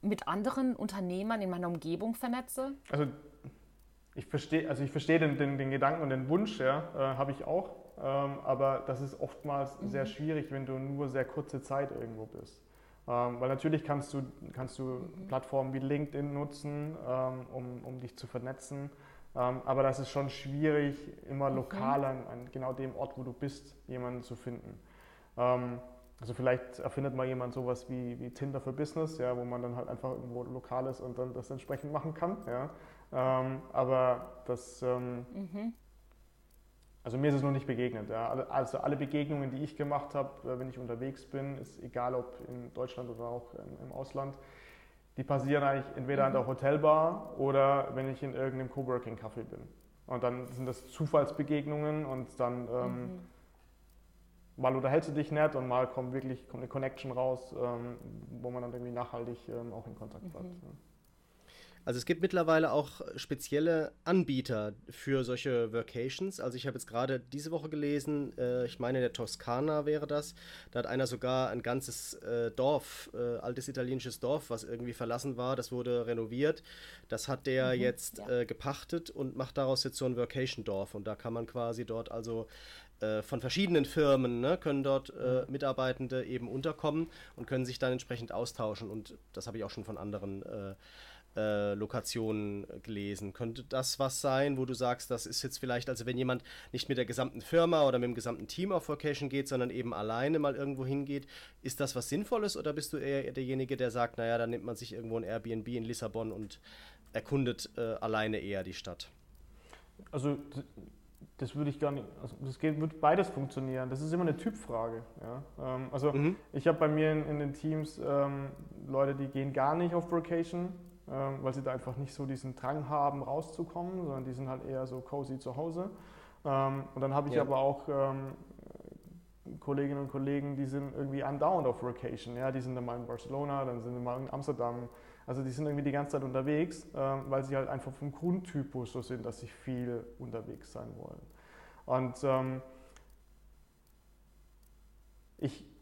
Speaker 4: mit anderen Unternehmern in meiner Umgebung vernetze?
Speaker 2: Also ich verstehe also ich versteh den, den, den Gedanken und den Wunsch, ja, äh, habe ich auch. Ähm, aber das ist oftmals mhm. sehr schwierig, wenn du nur sehr kurze Zeit irgendwo bist. Ähm, weil natürlich kannst du, kannst du. Plattformen wie LinkedIn nutzen, ähm, um, um dich zu vernetzen. Ähm, aber das ist schon schwierig, immer mhm. lokal an, an, genau dem Ort, wo du bist, jemanden zu finden. Also vielleicht erfindet mal jemand sowas wie, wie Tinder für Business, ja, wo man dann halt einfach irgendwo lokal ist und dann das entsprechend machen kann. Ja. Aber das, mhm. Also mir ist es noch nicht begegnet. Ja. Also alle Begegnungen, die ich gemacht habe, äh, wenn ich unterwegs bin, ist egal ob in Deutschland oder auch im, Ausland, die passieren eigentlich entweder mhm. an der Hotelbar oder wenn ich in irgendeinem Coworking-Café bin. Und dann sind das Zufallsbegegnungen und dann ähm, mhm mal unterhältst du dich nett und mal kommt wirklich kommt eine Connection raus, ähm, wo man dann irgendwie nachhaltig ähm, auch in Kontakt bleibt. Mhm. Ja.
Speaker 1: Also es gibt mittlerweile auch spezielle Anbieter für solche Vacations. Also ich habe jetzt gerade diese Woche gelesen, äh, ich meine in der Toskana wäre das, da hat einer sogar ein ganzes äh, Dorf, äh, altes italienisches Dorf, was irgendwie verlassen war, das wurde renoviert. Das hat der mhm, jetzt ja. Äh, gepachtet und macht daraus jetzt so ein Vacation-Dorf. Und da kann man quasi dort also äh, von verschiedenen Firmen ne, können dort äh, mhm. Mitarbeitende eben unterkommen und können sich dann entsprechend austauschen. Und das habe ich auch schon von anderen äh, äh, Lokationen gelesen. Könnte das was sein, wo du sagst, das ist jetzt vielleicht, also wenn jemand nicht mit der gesamten Firma oder mit dem gesamten Team auf Vacation geht, sondern eben alleine mal irgendwo hingeht, ist das was Sinnvolles oder bist du eher derjenige, der sagt, naja, dann nimmt man sich irgendwo ein Airbnb in Lissabon und erkundet äh, alleine eher die Stadt?
Speaker 2: Also das würde ich gar nicht, also das geht, wird beides funktionieren. Das ist immer eine Typfrage. Ja? Ähm, also mhm. ich habe bei mir in, in, den Teams ähm, Leute, die gehen gar nicht auf Vacation, ähm, weil sie da einfach nicht so diesen Drang haben, rauszukommen, sondern die sind halt eher so cozy zu Hause. Ähm, und dann habe ich ja. aber auch ähm, Kolleginnen und Kollegen, die sind irgendwie andauernd auf Vacation. Ja? Die sind dann mal in Barcelona, dann sind sie mal in Amsterdam, also die sind irgendwie die ganze Zeit unterwegs, ähm, weil sie halt einfach vom Grundtypus so sind, dass sie viel unterwegs sein wollen. Und ähm, ich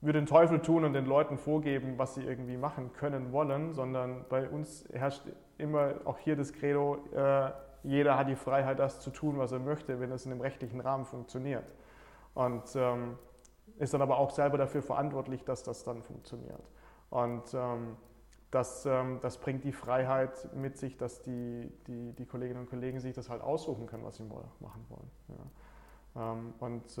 Speaker 2: würde den Teufel tun und den Leuten vorgeben, was sie irgendwie machen können wollen, sondern bei uns herrscht immer auch hier das Credo, äh, jeder hat die Freiheit, das zu tun, was er möchte, wenn es in dem rechtlichen Rahmen funktioniert. Und ähm, ist dann aber auch selber dafür verantwortlich, dass das dann funktioniert. Und ähm, das, ähm, das bringt die Freiheit mit sich, dass die, die, die Kolleginnen und Kollegen sich das halt aussuchen können, was sie machen wollen. Ja. Ähm, und,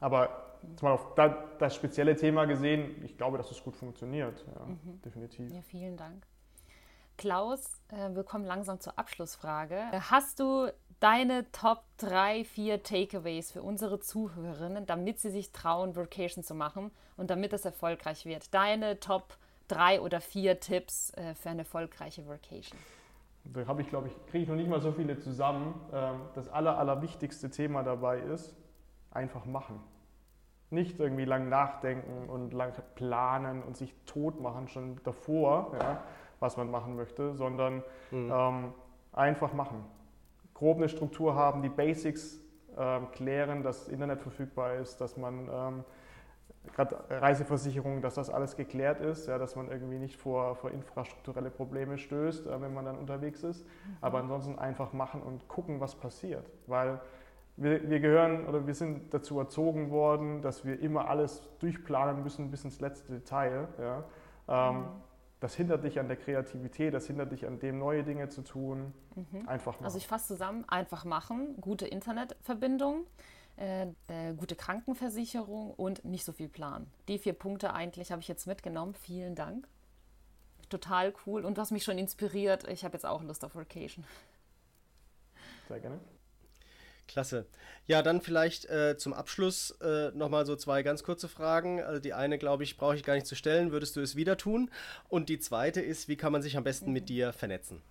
Speaker 2: aber auf das spezielle Thema gesehen, ich glaube, dass es gut funktioniert. Ja, mhm. Definitiv.
Speaker 4: Ja, vielen Dank. Klaus, äh, wir kommen langsam zur Abschlussfrage. Hast du deine Top 3, 4 Takeaways für unsere Zuhörerinnen, damit sie sich trauen, Vacation zu machen und damit es erfolgreich wird? Deine Top 3 oder 4 Tipps äh, für eine erfolgreiche Vacation.
Speaker 2: Da habe ich, glaube ich, kriege ich noch nicht mal so viele zusammen. Ähm, das aller, allerwichtigste Thema dabei ist, einfach machen. Nicht irgendwie lang nachdenken und lang planen und sich tot machen schon davor, ja, was man machen möchte, sondern mhm. ähm, einfach machen grob eine Struktur haben, die Basics ähm, klären, dass Internet verfügbar ist, dass man ähm, gerade Reiseversicherung, dass das alles geklärt ist, ja, dass man irgendwie nicht vor, vor infrastrukturelle Probleme stößt, äh, wenn man dann unterwegs ist. Mhm. Aber ansonsten einfach machen und gucken, was passiert. Weil wir, wir, gehören oder wir sind dazu erzogen worden, dass wir immer alles durchplanen müssen bis ins letzte Detail. Ja. Ähm, mhm das hindert dich an der Kreativität, das hindert dich an dem, neue Dinge zu tun.
Speaker 4: Mhm. Einfach machen. Also ich fasse zusammen, einfach machen, gute Internetverbindung, äh, äh, gute Krankenversicherung und nicht so viel Plan. Die vier Punkte eigentlich habe ich jetzt mitgenommen. Vielen Dank. Total cool und du hast mich schon inspiriert. Ich habe jetzt auch Lust auf Vacation.
Speaker 2: Sehr gerne.
Speaker 1: Klasse. Ja, dann vielleicht äh, zum Abschluss äh, nochmal so zwei ganz kurze Fragen. Also die eine, glaube ich, brauche ich gar nicht zu stellen. Würdest du es wieder tun? Und die zweite ist, wie kann man sich am besten mit dir vernetzen?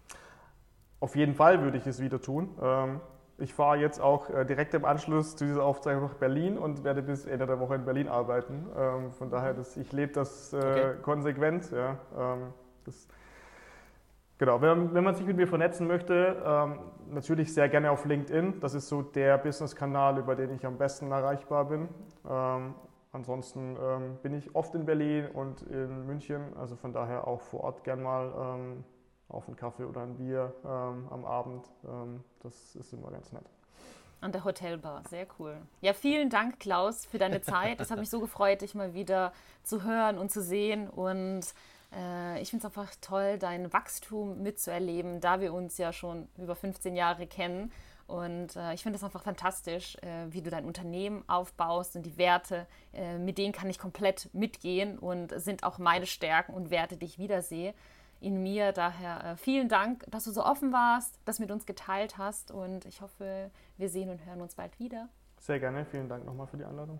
Speaker 2: Auf jeden Fall würde ich es wieder tun. Ähm, ich fahre jetzt auch äh, direkt im Anschluss zu dieser Aufzeichnung nach Berlin und werde bis Ende der Woche in Berlin arbeiten. Ähm, von daher, das, ich lebe das äh, okay. konsequent. Ja. Ähm, das Genau, wenn, wenn, man sich mit mir vernetzen möchte, ähm, natürlich sehr gerne auf LinkedIn. Das ist so der Business-Kanal, über den ich am besten erreichbar bin. Ähm, ansonsten ähm, bin ich oft in Berlin und in München, also von daher auch vor Ort gern mal ähm, auf einen Kaffee oder ein Bier ähm, am Abend. Ähm, das ist immer ganz nett.
Speaker 4: An der Hotelbar, sehr cool. Ja, vielen Dank, Klaus, für deine Zeit. Es hat mich so gefreut, dich mal wieder zu hören und zu sehen und ich finde es einfach toll, dein Wachstum mitzuerleben, da wir uns ja schon über 15 Jahre kennen. Und äh, ich finde es einfach fantastisch, äh, wie du dein Unternehmen aufbaust und die Werte, äh, mit denen kann ich komplett mitgehen und sind auch meine Stärken und Werte, die ich wiedersehe in mir. Daher äh, vielen Dank, dass du so offen warst, das mit uns geteilt hast und ich hoffe, wir sehen und hören uns bald wieder.
Speaker 2: Sehr gerne, vielen Dank nochmal für die Einladung.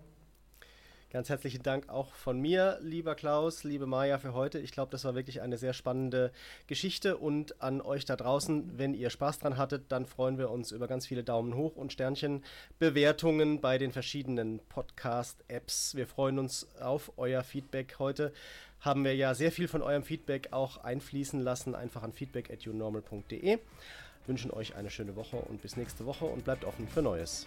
Speaker 1: Ganz herzlichen Dank auch von mir, lieber Klaus, liebe Maja, für heute. Ich glaube, das war wirklich eine sehr spannende Geschichte. Und an euch da draußen, wenn ihr Spaß dran hattet, dann freuen wir uns über ganz viele Daumen hoch und Sternchenbewertungen bei den verschiedenen Podcast-Apps. Wir freuen uns auf euer Feedback. Heute haben wir ja sehr viel von eurem Feedback auch einfließen lassen. Einfach an feedback.unormal.de. Wünschen euch eine schöne Woche und bis nächste Woche und bleibt offen für Neues.